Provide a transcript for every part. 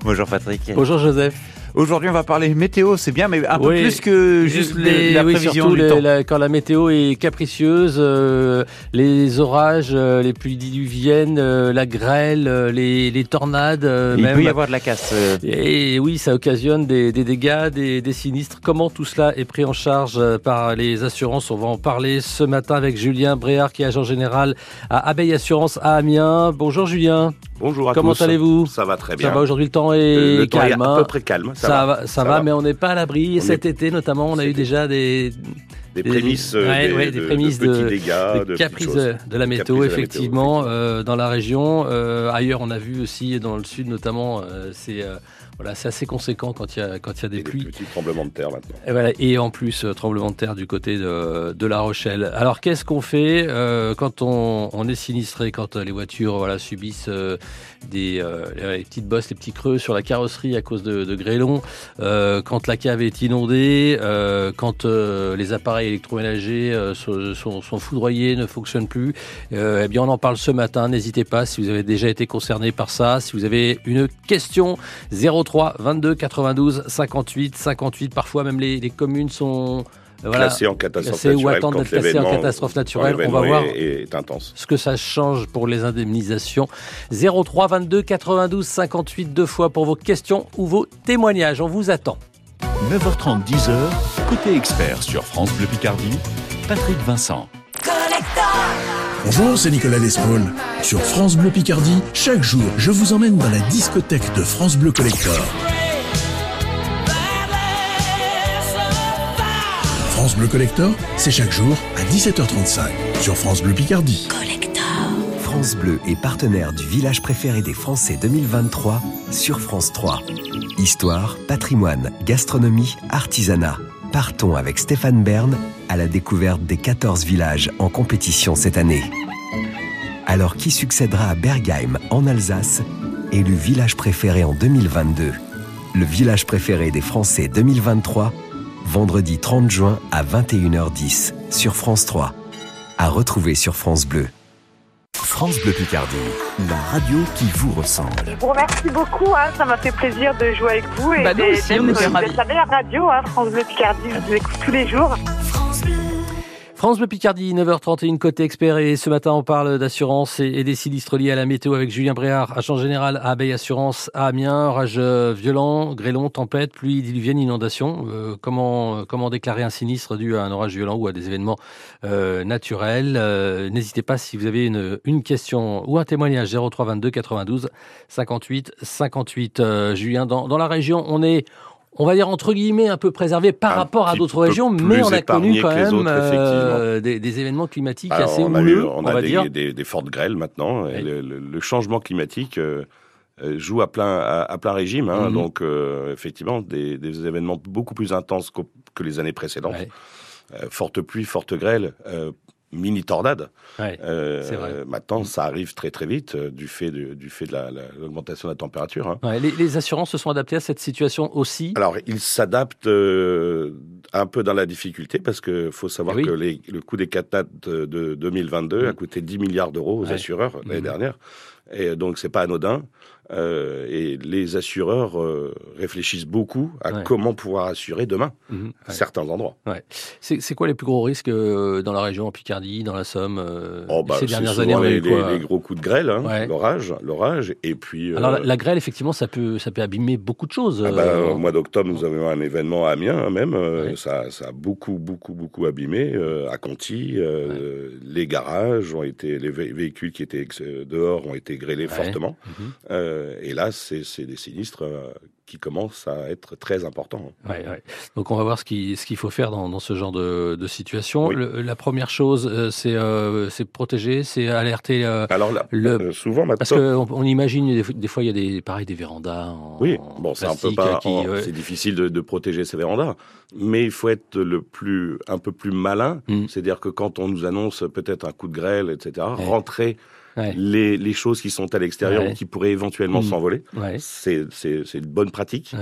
Bonjour Patrick. Bonjour Joseph. Aujourd'hui, on va parler météo, c'est bien, mais un peu plus que juste les, la prévision oui, du temps. La, quand la météo est capricieuse, euh, les orages, euh, les pluies diluviennes, euh, la grêle, euh, les, les, tornades. Il même. peut y avoir de la casse. Et oui, ça occasionne des, des dégâts, des, des, sinistres. Comment tout cela est pris en charge par les assurances? On va en parler ce matin avec Julien Bréard, qui est agent général à Abeille Assurance à Amiens. Bonjour Julien. Bonjour à Comment tous. allez-vous Ça va très bien. Ça va aujourd'hui, le temps est le, le calme. Temps est à peu près calme. Ça, ça, va, ça, ça va, va, mais on n'est pas à l'abri. Cet est... été, notamment, on a eu déjà des, des prémices, des, ouais, des, ouais, des de, prémices de, petits dégâts, de, caprices de, de, la météo, effectivement, la météo, euh, dans la région. Euh, ailleurs, on a vu aussi dans le sud, notamment, euh, c'est voilà, c'est assez conséquent quand il y a quand il y a des et pluies. Des petits tremblements de terre maintenant. Et, voilà, et en plus euh, tremblement de terre du côté de, de La Rochelle. Alors qu'est-ce qu'on fait euh, quand on, on, est sinistré, quand euh, les voitures voilà subissent euh, des les petites bosses, les petits creux sur la carrosserie à cause de, de grêlons, quand la cave est inondée, quand les appareils électroménagers sont, sont, sont, foudroyés, ne fonctionnent plus. eh bien, on en parle ce matin. N'hésitez pas si vous avez déjà été concerné par ça, si vous avez une question 03 22 92 58 58. Parfois même les, les communes sont voilà, classées en catastrophe classées ou attendent d'être classées en catastrophe naturelle. On va voir est, est intense. ce que ça change pour les indemnisations. 03 22 92 58 deux fois pour vos questions ou vos témoignages. On vous attend. 9h30 10h côté expert sur France Bleu Picardie. Patrick Vincent. Bonjour, c'est Nicolas Lespaul. Sur France Bleu Picardie, chaque jour, je vous emmène dans la discothèque de France Bleu Collector. France Bleu Collector, c'est chaque jour à 17h35 sur France Bleu Picardie. Collector. France Bleu est partenaire du village préféré des Français 2023 sur France 3. Histoire, patrimoine, gastronomie, artisanat. Partons avec Stéphane Bern à la découverte des 14 villages en compétition cette année. Alors qui succédera à Bergheim en Alsace, élu village préféré en 2022 Le village préféré des Français 2023, vendredi 30 juin à 21h10 sur France 3. À retrouver sur France Bleu. France Bleu Picardie, la radio qui vous ressemble. Je vous remercie beaucoup, hein, ça m'a fait plaisir de jouer avec vous. Et bah nous aussi, on était ravis. Vous la radio, hein, France Bleu Picardie, je vous écoute tous les jours. France Bleu. Picardie, 9h31, côté expert. Et ce matin, on parle d'assurance et, des sinistres liés à la météo avec Julien Bréard, agent général à Abeille Assurance à Amiens. Orage violent, grêlon, tempête, pluie diluvienne, inondation. Euh, comment, comment déclarer un sinistre dû à un orage violent ou à des événements euh, naturels? Euh, N'hésitez pas si vous avez une, une question ou un témoignage 03 22 92 58 58. Julien, dans, dans la région, on est on va dire entre guillemets un peu préservé par un rapport à d'autres régions, mais on a connu quand même autres, euh, des, des, événements climatiques Alors, assez on a, houleux, eu, on on a va des, dire. Des, des, fortes grêles maintenant. Oui. Le, le, le, changement climatique euh, joue à plein, à, à plein régime. Hein, Mhm. mm -hmm. Donc, euh, effectivement, des, événements beaucoup plus intenses que, que les années précédentes. Euh, forte pluie, forte grêle, euh, mini tornade. Ouais, euh, maintenant, ça arrive très très vite euh, du fait de, du fait de l'augmentation la, la, de la température. Hein. Ouais, les, les, assurances se sont adaptées à cette situation aussi? Alors, ils s'adaptent euh, un peu dans la difficulté parce que faut savoir oui. que les, le coût des catastrophes de, de 2022 mmh. a coûté 10 milliards d'euros aux ouais. assureurs Mmh. l'année dernière. Et donc, c'est pas anodin. Euh, et les assureurs euh, réfléchissent beaucoup à Ouais. comment pouvoir assurer demain Mhm, ouais. certains endroits. C'est c'est quoi les plus gros risques euh, dans la région, en Picardie, dans la Somme Oh, bah, Ces dernières années, on a les, quoi gros coups de grêle, hein, l'orage, l'orage, et puis. Alors, la, la grêle, effectivement, ça peut, ça peut abîmer beaucoup de choses. Ah bah, au mois d'octobre, nous avons un événement à Amiens, hein, même. ça, ça a beaucoup, beaucoup, beaucoup abîmé. à Conti, les garages ont été, les vé- véhicules qui étaient dehors ont été grêlés fortement. Mhm. Euh, et là, c'est des sinistres euh, qui commencent à être très importants. Ouais, ouais. Donc on va voir ce qu'il ce qu'il faut faire dans, dans ce genre de, de situation. Oui. Le- la première chose, euh, c'est protéger, c'est alerter. Alors là, Le- souvent maintenant. parce qu'on on imagine des, fois- des fois il y a des pareil des vérandas. En, Oui, bon, c'est un peu pas, ouais. c'est difficile de, de protéger ces vérandas, mais il faut être le plus, un peu plus malin. Mm. C'est-à-dire que quand on nous annonce peut-être un coup de grêle, etc., Ouais. rentrer Ouais. les, les choses qui sont à l'extérieur Ouais. ou qui pourraient éventuellement Mm. s'envoler. Ouais. C'est, une bonne pratique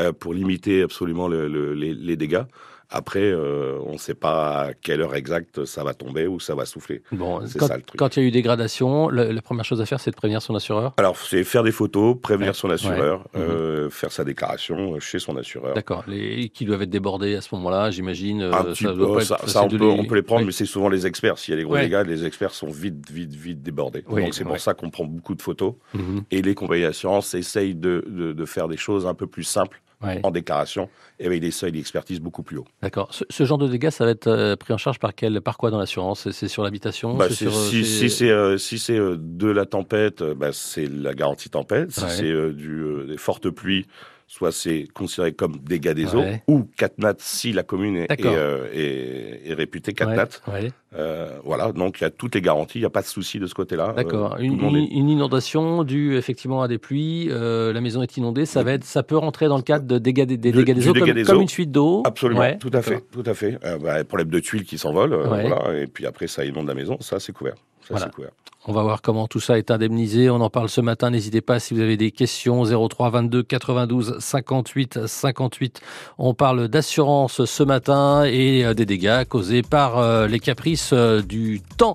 euh, pour limiter absolument le- le- les, les dégâts. Après, euh, on ne sait pas à quelle heure exacte ça va tomber ou ça va souffler. Bon, C'est quand, ça, le truc. quand il y a eu dégradation, la première chose à faire, c'est de prévenir son assureur. Alors, c'est faire des photos, prévenir Ouais. son assureur, Ouais. Mhm. euh, faire sa déclaration chez son assureur. D'accord. Les qui doivent être débordés à ce moment-là, j'imagine. euh, ça doit peu, pas ça, ça, on, peut, les- on peut les prendre, Ouais. mais c'est souvent les experts. S'il y a des gros dégâts, les experts sont vite, vite, vite débordés. Donc c'est pour ça qu'on prend beaucoup de photos. Mhm. Et les compagnies d'assurance essayent de, de, de faire des choses un peu plus simples Ouais. en déclaration et avec des seuils d'expertise beaucoup plus hauts. D'accord. Ce, ce genre de dégâts, ça va être euh, pris en charge par quel, par quoi dans l'assurance? C'est- sur l'habitation? Bah, euh, si c'est- si c'est euh, si de la tempête, bah, c'est la garantie tempête. Si Ouais. c'est euh, du, des fortes pluies, soit c'est considéré comme dégâts des eaux Ouais. ou catnat si la commune est, est, D'accord. euh, est- est réputée catnat. ouais. Euh, voilà, donc il y a toutes les garanties, il n'y a pas de souci de ce côté-là. D'accord. Euh, tout une, inondation due effectivement à des pluies, la maison est inondée, ça va être, ça peut rentrer dans le cadre de dégâts des, dégâts des eaux, comme, des comme eaux. une fuite d'eau. Absolument, tout à fait, d'accord. tout à fait. Bah, problème de tuiles qui s'envolent, voilà, et puis après ça inonde la maison, ça c'est couvert. Ça Voilà. c'est couvert. On va voir comment tout ça est indemnisé. On en parle ce matin. N'hésitez pas si vous avez des questions. 03 22 92 58 58. On parle d'assurance ce matin et euh, des dégâts causés par euh, les caprices euh, du temps.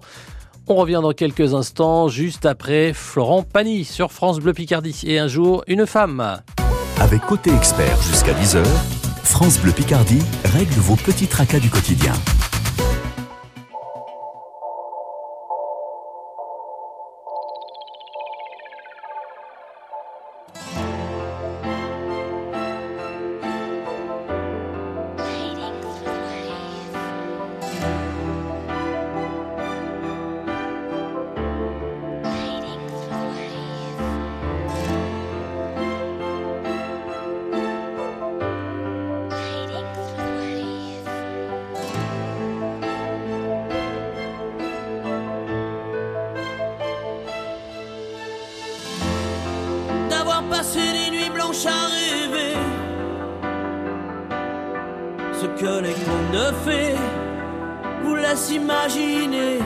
On revient dans quelques instants, juste après Florent Pagny sur France Bleu Picardie. Et un jour, une femme. Avec Côté Expert jusqu'à 10h, France Bleu Picardie règle vos petits tracas du quotidien. Imaginer.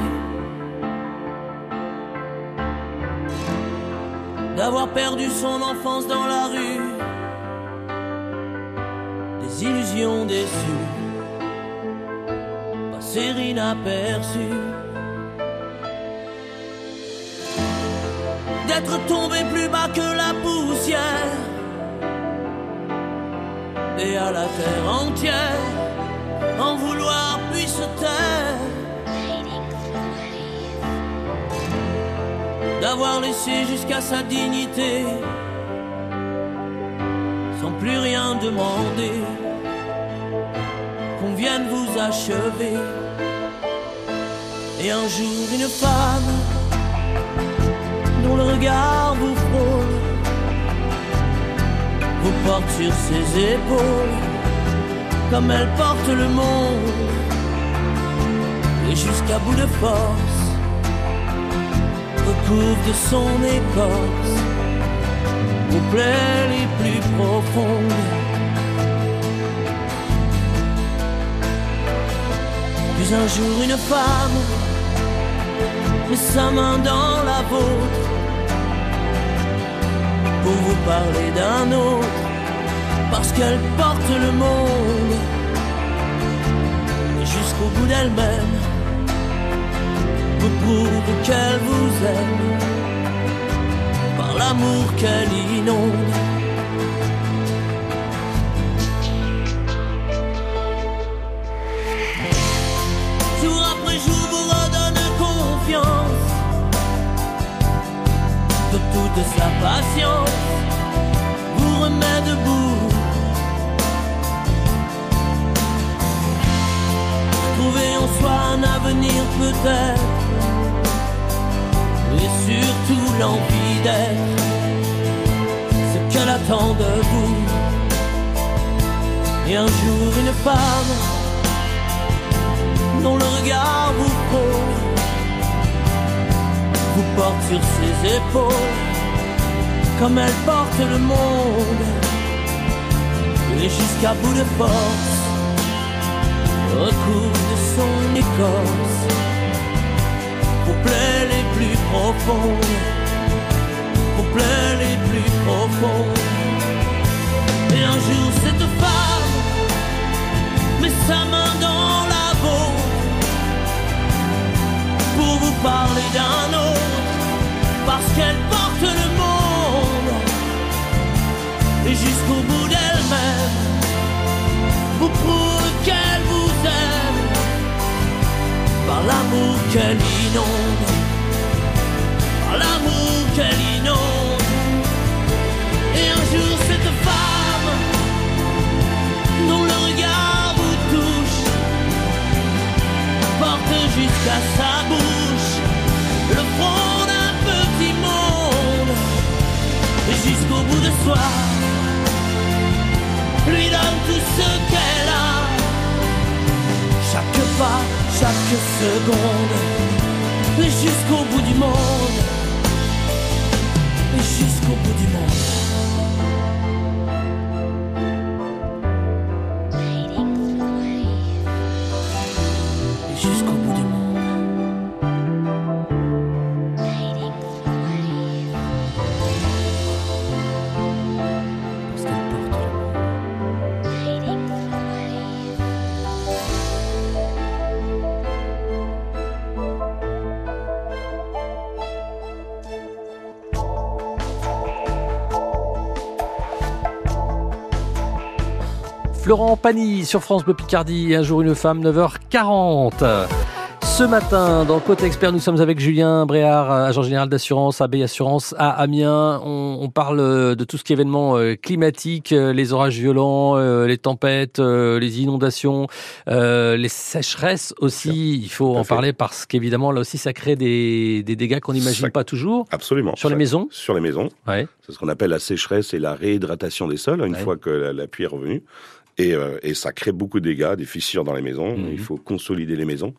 D'avoir perdu son enfance dans la rue, des illusions déçues, passer inaperçues. d'être tombé plus bas que la poussière et à la terre entière en vouloir puis se taire d'avoir laissé jusqu'à sa dignité sans plus rien demander qu'on vienne vous achever. Et un jour une femme dont le regard vous frôle, vous porte sur ses épaules, comme elle porte le monde, et jusqu'à bout de force, de son écorce vos plaies les plus profondes. Puis un jour une femme met sa main dans la vôtre pour vous parler d'un autre, parce qu'elle porte le monde jusqu'au bout d'elle-même, vous prouve qu'elle vous aime par l'amour qu'elle inonde. Jour après jour vous redonne confiance de toute sa patience vous remet debout. Trouver en soi un avenir peut-être, et surtout l'envie d'être ce qu'elle attend de vous. Et un jour une femme dont le regard vous frôle vous porte sur ses épaules comme elle porte le monde et jusqu'à bout de force recouvre de son écorce profonds, mon les plus profonds. Et un jour cette femme met sa main dans la vôtre pour vous parler d'un autre, parce qu'elle porte le monde et jusqu'au bout d'elle-même vous prouve qu'elle vous aime par l'amour qu'elle inonde l'amour qu'elle inonde. Et un jour cette femme dont le regard vous touche porte jusqu'à sa bouche le front d'un petit monde jusqu'au bout de soi lui donne tout ce qu'elle a. Chaque pas, chaque seconde, jusqu'au bout du monde, jusqu'au bout du monde. Florent Pagny sur France Bleu Picardie, un jour une femme, 9h40. Ce matin, dans Côté Expert, nous sommes avec Julien Bréard, agent général d'assurance, AB Assurance à Amiens. On, on parle de tout ce qui est événement euh, climatique, euh, les orages violents, euh, les tempêtes, euh, les inondations, euh, les sécheresses aussi. Il faut à en parler parce qu'évidemment, là aussi, ça crée des, des dégâts qu'on n'imagine pas toujours. Absolument. Sur les maisons Sur les maisons. Ouais. C'est ce qu'on appelle la sécheresse et la réhydratation des sols, une Ouais. fois que la, la pluie est revenue. Et, euh, et ça crée beaucoup de dégâts, des fissures dans les maisons. Mhm. Il faut consolider les maisons.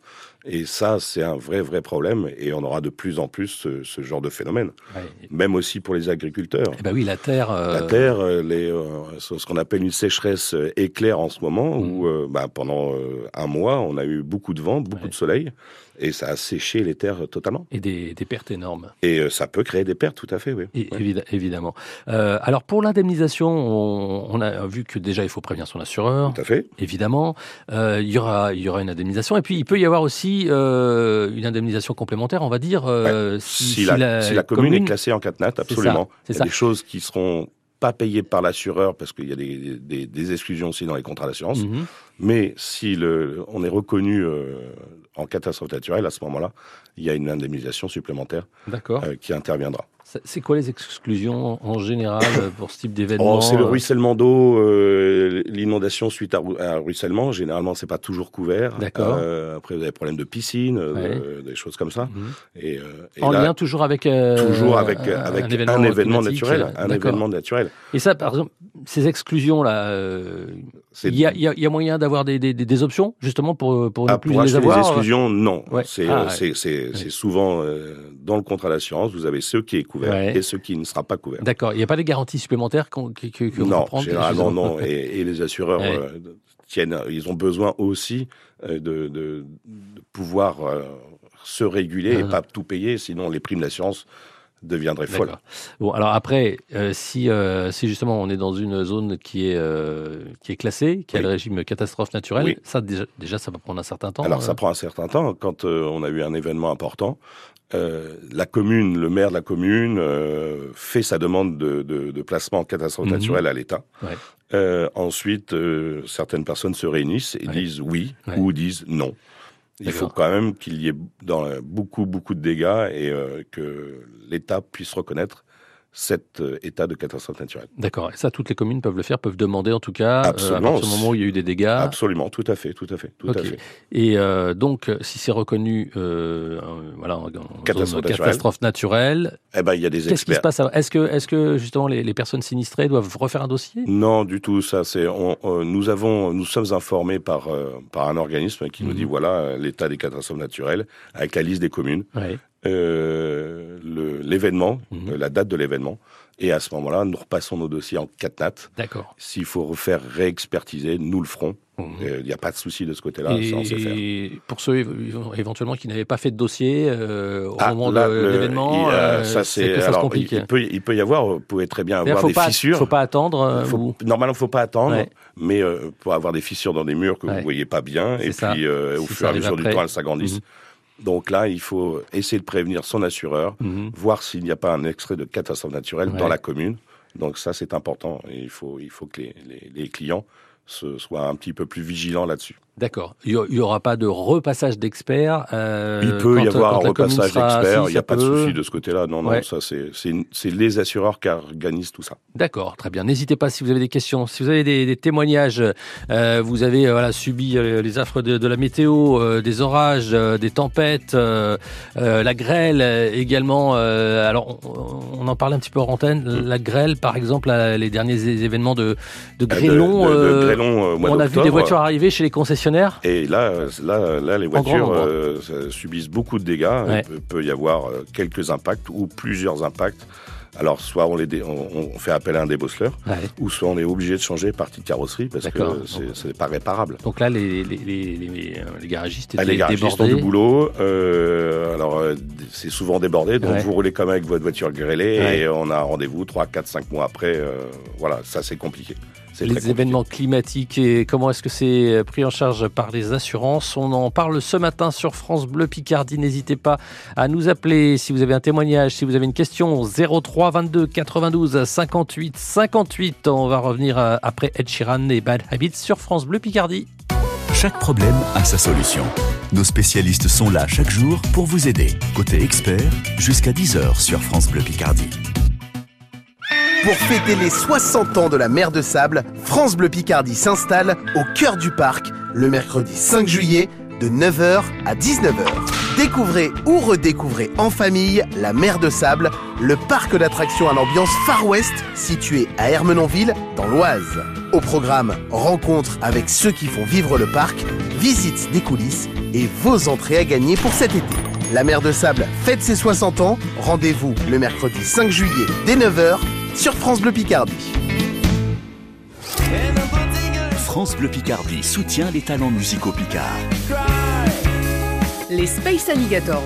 Et ça, c'est un vrai, vrai problème. Et on aura de plus en plus ce, ce genre de phénomène. ouais. Même aussi pour les agriculteurs. Eh ben oui, la terre. euh, La terre, euh, les, euh, ce qu'on appelle une sécheresse euh, éclair en ce moment, où euh, bah, pendant euh, un mois, on a eu beaucoup de vent, beaucoup Ouais. de soleil, et ça a séché les terres euh, totalement. Et des, des pertes énormes. Et euh, ça peut créer des pertes, tout à fait, oui. Et- Ouais. évidemment. Euh, alors pour l'indemnisation, on, on a vu que déjà il faut prévenir son assureur, Tout à fait. évidemment. Euh, il y aura il y aura une indemnisation et puis il peut y avoir aussi euh, une indemnisation complémentaire, on va dire. euh, Si, la, si la commune, est classée en 4 nat, ça, absolument. Il y ça. a des choses qui seront pas payées par l'assureur parce qu'il y a des, des, des exclusions aussi dans les contrats d'assurance. Mhm. Mais si le, on est reconnu euh, en catastrophe naturelle, à ce moment-là, il y a une indemnisation supplémentaire qui interviendra. C'est- quoi les exclusions en général euh, pour ce type d'événement Oh, c'est le euh, ruissellement d'eau, euh, l'inondation suite à, à un ruissellement. Généralement, c'est pas toujours couvert. D'accord. Euh, après, vous avez des problèmes de piscine, euh, de- des choses comme ça. Mhm. Et, et En là, lien toujours avec toujours avec, un, avec un événement, naturel. Un événement naturel. Et ça, par exemple, ces exclusions là, il y a, y y moyen d'avoir des, des, des- des options justement pour pour ne Ah, plus pour les avoir. les exclusions, non. Ouais. C'est Ah, ouais. c'est- souvent dans le contrat d'assurance, vous avez ce qui est couvert Ouais. et ce qui ne sera pas couvert. D'accord. Il n'y a pas des garanties supplémentaires qu'on que, que, que non, généralement non. Et, et les assureurs Ouais. euh, tiennent, ils ont besoin aussi euh, de, de, de pouvoir euh, se réguler Ah. et pas tout payer, sinon les primes d'assurance deviendraient folles. D'accord. Bon, alors après, euh, si, euh, si justement on est dans une zone qui est, euh, qui est classée, qui a le régime catastrophe naturelle, Oui. ça déjà, déjà ça va prendre un certain temps. Alors euh. ça prend un certain temps. Quand on a eu un événement important, euh, la commune, le maire de la commune euh, fait sa demande de, de, de placement en catastrophe Mhm. naturelle à l'État. Ouais. Euh, ensuite, euh, certaines personnes se réunissent et Ouais. disent oui Ouais. ou disent non. Il faut quand même qu'il y ait dans, beaucoup, beaucoup de dégâts et euh, que l'État puisse reconnaître cet euh, état de catastrophe naturelle. D'accord. Et ça, toutes les communes peuvent le faire, peuvent demander en tout cas, euh, Absolument. à partir du moment où il y a eu des dégâts. Absolument, tout à fait, tout à fait, tout à fait. Et euh, donc, si c'est reconnu, euh, voilà, en, Catastrophe naturelle. catastrophe naturelle, Eh ben, il y a des qu'est-ce qui se experts. passe Est-ce que, est-ce que justement les, les personnes sinistrées doivent refaire un dossier? Non, du tout. Ça, c'est nous avons, nous sommes informés par par un organisme qui nous Mhm. dit voilà euh, l'état des catastrophes naturelles avec la liste des communes, Ouais. Euh, l'événement, Mhm. euh, la date de l'événement, et à ce moment-là, nous repassons nos dossiers en 4 nat. D'accord. S'il faut refaire réexpertiser, nous le ferons. Mhm. Il n'y a pas de souci de ce côté-là. Et pour ceux éve- éventuellement qui n'avaient pas fait de dossier euh, au Ah, moment là, de l'événement, il, euh, euh, ça c'est ça se complique. il, il peut il peut y avoir, vous pouvez très bien avoir faut des pas, fissures. faut pas attendre. euh, Faut- ou- Normalement, faut pas attendre, Ouais. mais euh, pour avoir des fissures dans des murs que Ouais. vous voyez pas bien, et ça. puis euh, au fur et à mesure du après. temps, elles s'agrandissent. Donc là, il faut essayer de prévenir son assureur, Mhm. voir s'il n'y a pas un extrait de catastrophe naturelle Ouais. dans la commune, Donc ça, c'est important. Et il faut, il faut que les, les, les clients se, soient un petit peu plus vigilants là-dessus. D'accord. Il n'y aura pas de repassage d'experts. Euh, il peut y avoir un repassage d'experts. il n'y a pas de souci de ce côté-là. Non, non, ça c'est les assureurs qui organisent tout ça. D'accord, très bien. N'hésitez pas si vous avez des questions, si vous avez des, des témoignages. Euh, vous avez euh, voilà subi les affres de, de la météo, des orages, des tempêtes, la grêle également. alors on, on, en parlait un petit peu en antenne. Mm. La grêle, par exemple, les derniers événements de, de grêlon. De, de grêlon on a vu des voitures arriver chez les concessionnaires et là, là, là les voitures euh, subissent beaucoup de dégâts. Ouais. Il peut y avoir euh, quelques impacts ou plusieurs impacts. Alors, soit on, les on, on fait appel à un débosseleur, ouais. ou soit on est obligé de changer partie de carrosserie parce que c'est pas réparable. Donc là, les, les, les, les, les garagistes étaient ah, Les garagistes débordés. ont du boulot. Euh, alors, euh, c'est souvent débordé. Donc, ouais. vous roulez comme avec votre voiture grêlée ouais. et on a un rendez-vous 3, 4, 5 mois après. Euh, voilà, ça, c'est compliqué les événements climatiques et comment est-ce que c'est pris en charge par les assurances? On en parle ce matin sur France Bleu Picardie. N'hésitez pas à nous appeler si vous avez un témoignage, si vous avez une question 03 22 92 58 58. On va revenir après Ed Sheeran et Bad Habits sur France Bleu Picardie. Chaque problème a sa solution. Nos spécialistes sont là chaque jour pour vous aider. Côté expert, jusqu'à 10h sur France Bleu Picardie. Pour fêter les 60 ans de la mer de sable, France Bleu Picardie s'installe au cœur du parc le mercredi 5 juillet de 9h à 19h. Découvrez ou redécouvrez en famille la mer de sable, le parc d'attractions à l'ambiance Far West situé à Hermenonville dans l'Oise. Au programme, rencontres avec ceux qui font vivre le parc, visites des coulisses et vos entrées à gagner pour cet été. La mer de sable fête ses 60 ans. Rendez-vous le mercredi 5 juillet dès 9h sur France Bleu Picardie. France Bleu Picardie soutient les talents musicaux picards. Les Space Alligators.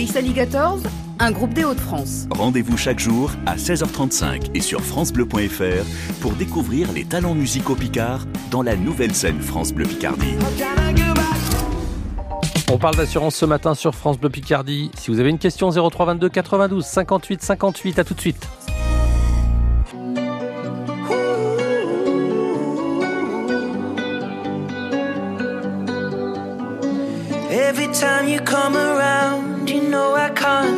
Space Alligators, un groupe des Hauts-de-France. Rendez-vous chaque jour à 16h35 et sur FranceBleu.fr pour découvrir les talents musicaux Picard dans la nouvelle scène France Bleu Picardie. On parle d'assurance ce matin sur France Bleu Picardie. Si vous avez une question 0322 92 58 58, à tout de suite. Every time you come around,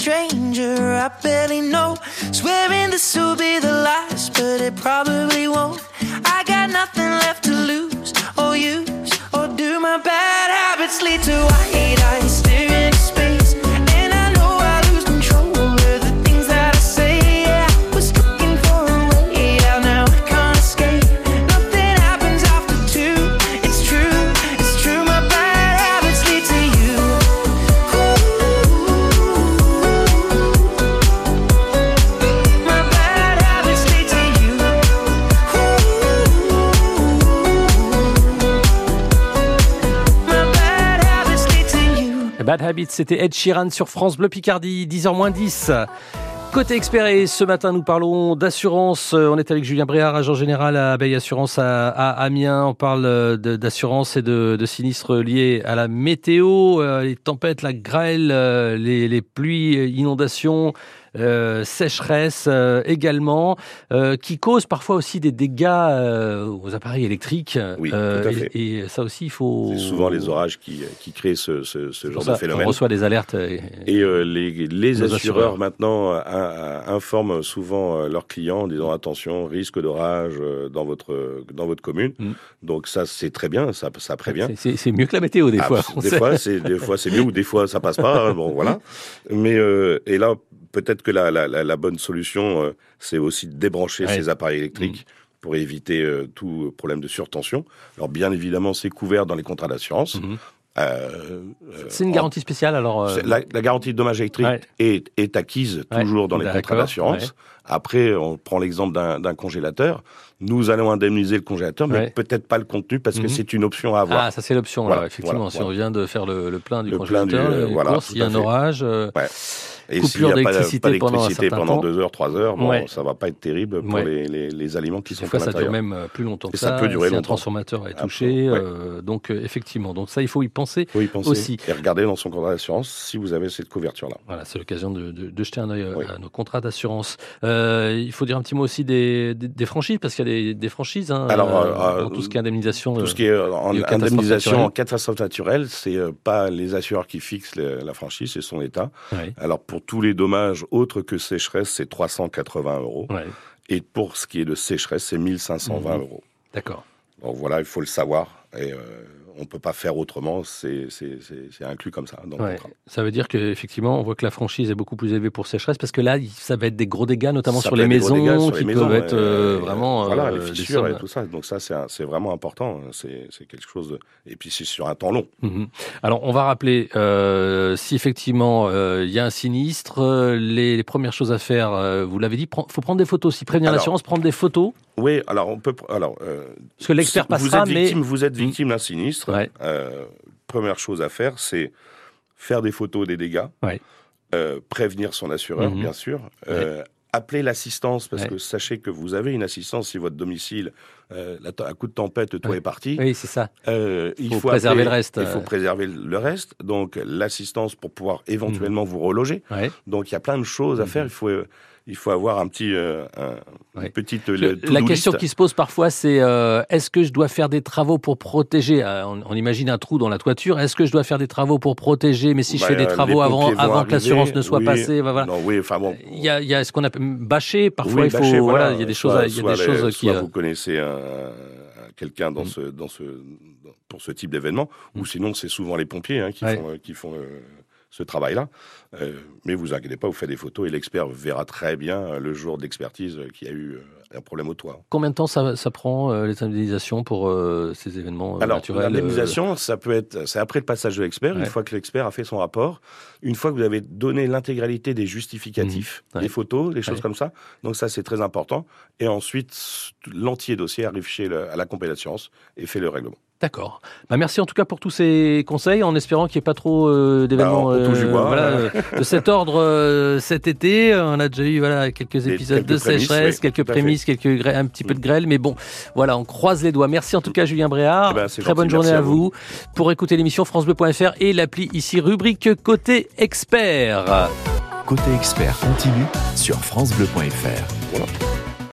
Stranger I barely know. Swearing this will be the last, but it probably won't. Bad Habits, c'était Ed Sheeran sur France Bleu Picardie, 10h 10. Côté expert, et ce matin nous parlons d'assurance. Euh, On est avec Julien Bréard, agent général à Abeille Assurance à, Amiens. On parle euh, d'assurance et de, sinistres liés à la météo, euh, les tempêtes, la grêle, les, pluies, inondations. Euh, sécheresse euh, également, euh, qui causent parfois aussi des dégâts euh, aux appareils électriques. Oui, Euh, tout à et- fait. Et, ça aussi, il faut. C'est souvent les orages qui, qui créent ce, ce, ce genre ça de phénomène. On reçoit des alertes. Et, Et euh, les, les assureurs, assureurs. maintenant euh, in- in- informent souvent leurs clients en disant attention, risque d'orage dans votre dans votre commune. Mm. Donc ça c'est très bien, ça ça prévient. C'est- mieux que la météo des Ah, fois. Des fois, c'est des fois c'est mieux ou des fois ça passe pas. hein, bon voilà. Mais euh, et là peut-être que la, la, la, la bonne solution euh, c'est aussi de débrancher Ouais. ces appareils électriques pour éviter euh, tout problème de surtension. Alors bien évidemment c'est couvert dans les contrats d'assurance. Mhm. Euh, euh, C'est une garantie spéciale alors. euh, La, la garantie de dommages électriques Ouais. est, est acquise Ouais, toujours dans les contrats d'assurance. ouais. Après, on prend l'exemple d'un congélateur. Nous allons indemniser le congélateur, mais peut-être pas le contenu parce que Mhm. c'est une option à avoir. Ah, ça c'est l'option. Voilà, effectivement, voilà, si voilà. on vient de faire le, le plein du Le plein du, congélateur, euh, les voilà, courses, tout il y a un fait. orage. Et s'il n'y a pas, d'électricité pendant un d'électricité certain pendant temps. deux heures, trois heures, bon, Ouais. ça va pas être terrible pour Ouais. les, les, les aliments qui sont fois, à ça dure même euh, plus longtemps que ça peut durer si un longtemps. transformateur est touché. Euh, donc, euh, effectivement, donc ça, il faut y penser. Faut y penser aussi. et regarder dans son contrat d'assurance si vous avez cette couverture-là. Voilà, c'est l'occasion de, de- de jeter un œil Oui. à nos contrats d'assurance. Euh, il faut dire un petit mot aussi des, des, des franchises, parce qu'il y a des, des franchises hein, Alors, dans tout ce qui est indemnisation. Tout ce qui est en indemnisation naturelle. en catastrophe naturelle, c'est pas les assureurs qui fixent la franchise, c'est son État. Alors pour tous les dommages autres que sécheresse, c'est 380 euros. ouais, Et pour ce qui est de sécheresse, c'est 1520 Mhm. euros. d'accord. Donc voilà, il faut le savoir. Et euh, on peut pas faire autrement. C'est inclus comme ça dans le Ouais. contrat. Ça veut dire qu'effectivement, on voit que la franchise est beaucoup plus élevée pour sécheresse, parce que là, ça va être des gros dégâts, notamment sur les maisons, dégâts sur qui les maisons, peuvent être euh, vraiment voilà euh, les fissures et tout ça. Donc ça c'est vraiment important. C'est c'est quelque chose. De... Et puis c'est sur un temps long. Mhm. Alors, on va rappeler euh, si effectivement il y a un sinistre, les, les premières choses à faire. vous l'avez dit, il faut prendre des photos. Si prévenir l'assurance, prendre des photos. Oui, alors on peut. Alors, euh, Parce que l'expert si vous passera, êtes mais- victime, vous êtes Mm. victime d'un sinistre. Ouais. euh, première chose à faire, c'est faire des photos des dégâts, Ouais. euh, prévenir son assureur, Mhm. bien sûr. euh, Appeler l'assistance, parce que sachez que vous avez une assistance si votre domicile, un coup de tempête, Ouais. est parti. Oui, c'est ça. Il Faut faut préserver appeler- le reste, Il faut préserver le reste. Donc l'assistance pour pouvoir éventuellement vous reloger. Donc il y a plein de choses à faire. Il faut il faut avoir un petit euh, un- Ouais. une petite Le- la question qui se pose parfois, c'est euh, est-ce que je dois faire des travaux pour protéger euh, on, on imagine un trou dans la toiture. Est-ce que je dois faire des travaux pour protéger Mais si je Bah, fais des travaux avant, que l'assurance ne soit Oui. passée, bah, voilà. Non, oui, enfin bon. Il y a, il y a ce qu'on appelle bâcher. Parfois, Oui, il faut. bâcher, voilà, il y a des choses. Soit- il y a des les- choses qui. vous connaissez un, un- quelqu'un dans ce dans ce dans- pour ce type d'événement, ou sinon c'est souvent les pompiers hein, qui Mm. Ouais. font qui font euh, ce travail-là. Euh, mais vous inquiétez pas, vous faites des photos et l'expert verra très bien euh, le jour d'expertise euh, qu'il y a eu un problème au toit. Combien de temps ça, ça prend euh, les indemnisations pour euh, ces événements Alors, naturels euh, l'indemnisation, ça peut être, c'est après le passage de l'expert, Ouais. une fois que l'expert a fait son rapport, une fois que vous avez donné l'intégralité des justificatifs, Mmh. Ouais. des photos, des choses Ouais. comme ça. Donc ça, c'est très important. Et ensuite, l'entier dossier arrive chez le- à la compagnie d'assurance et fait le règlement. D'accord. Bah, merci en tout cas pour tous ces conseils, en espérant qu'il n'y ait pas trop euh, d'événements Bah, bois, voilà, hein. euh, de cet ordre euh, cet été. On a déjà eu voilà, quelques Des- épisodes quelques de prémices, sécheresse, oui, quelques à fait. Mm. prémices, quelques un petit peu de grêle. Mais bon, voilà, on croise les doigts. Merci en tout cas, Julien Bréard. Eh ben, Très gentil, bonne journée à à vous. Pour écouter l'émission FranceBleu.fr et l'appli ici, rubrique Côté Expert. Côté expert continue sur francebleu.fr. Voilà.